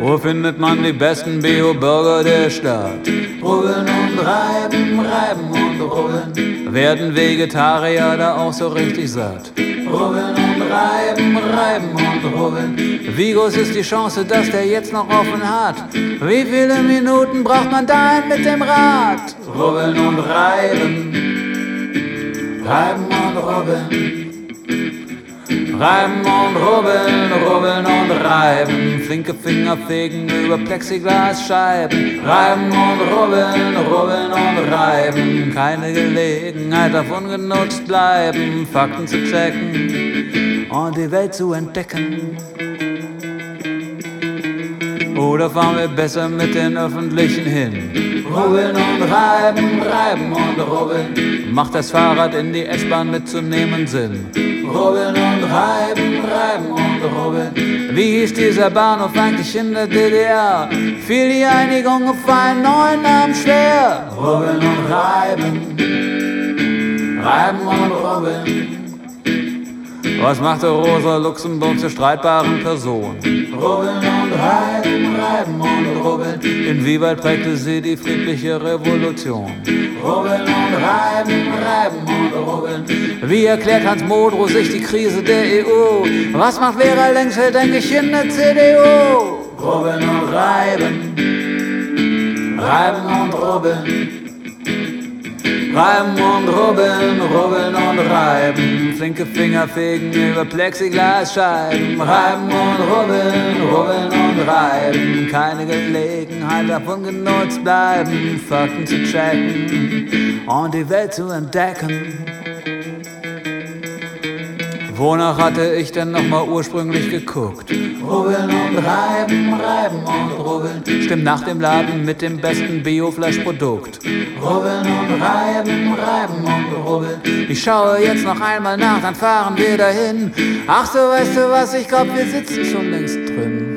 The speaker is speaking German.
Wo findet man die besten Bio-Burger der Stadt? Rubbeln und reiben, reiben und rubbeln. Werden Vegetarier da auch so richtig satt? Rubbeln und reiben, reiben und rubbeln. Wie groß ist die Chance, dass der jetzt noch offen hat? Wie viele Minuten braucht man dahin mit dem Rad? Rubbeln und reiben, reiben und rubbeln. Reiben und rubbeln, rubbeln und reiben. Flinke Finger fegen über Plexiglasscheiben. Reiben und rubbeln, rubbeln und reiben. Keine Gelegenheit davon genutzt bleiben. Fakten zu checken und die Welt zu entdecken. Oder fahren wir besser mit den Öffentlichen hin? Rubbeln und reiben, reiben und rubbeln. Macht das Fahrrad in die S-Bahn mitzunehmen Sinn? Rubbeln und reiben, reiben und rubbeln. Wie hieß dieser Bahnhof eigentlich in der DDR? Fiel die Einigung auf einen neuen Namen schwer? Rubbeln und reiben, reiben und rubbeln. Was machte Rosa Luxemburg zur streitbaren Person? Rubbeln und reiben, reiben und rubbeln. Inwieweit prägte sie die friedliche Revolution? Rubbeln und reiben, reiben und rubbeln. Wie erklärt Hans Modrow sich die Krise der EU? Was macht Vera Lengsfeld eigentlich in der CDU? Rubbeln und reiben, reiben und rubbeln. Reiben und rubbeln, rubbeln und reiben. Flinke Finger fegen über Plexiglasscheiben. Reiben und rubbeln, rubbeln und reiben. Keine Gelegenheit davon genutzt bleiben. Fakten zu checken und die Welt zu entdecken. Wonach hatte ich denn nochmal ursprünglich geguckt? Rubbeln und reiben, reiben und rubbeln. Stimmt nach dem Laden mit dem besten Biofleischprodukt. Rubbeln und reiben, reiben und rubbeln. Ich schaue jetzt noch einmal nach, dann fahren wir dahin. Ach so, weißt du was, ich glaub, wir sitzen schon längst drin.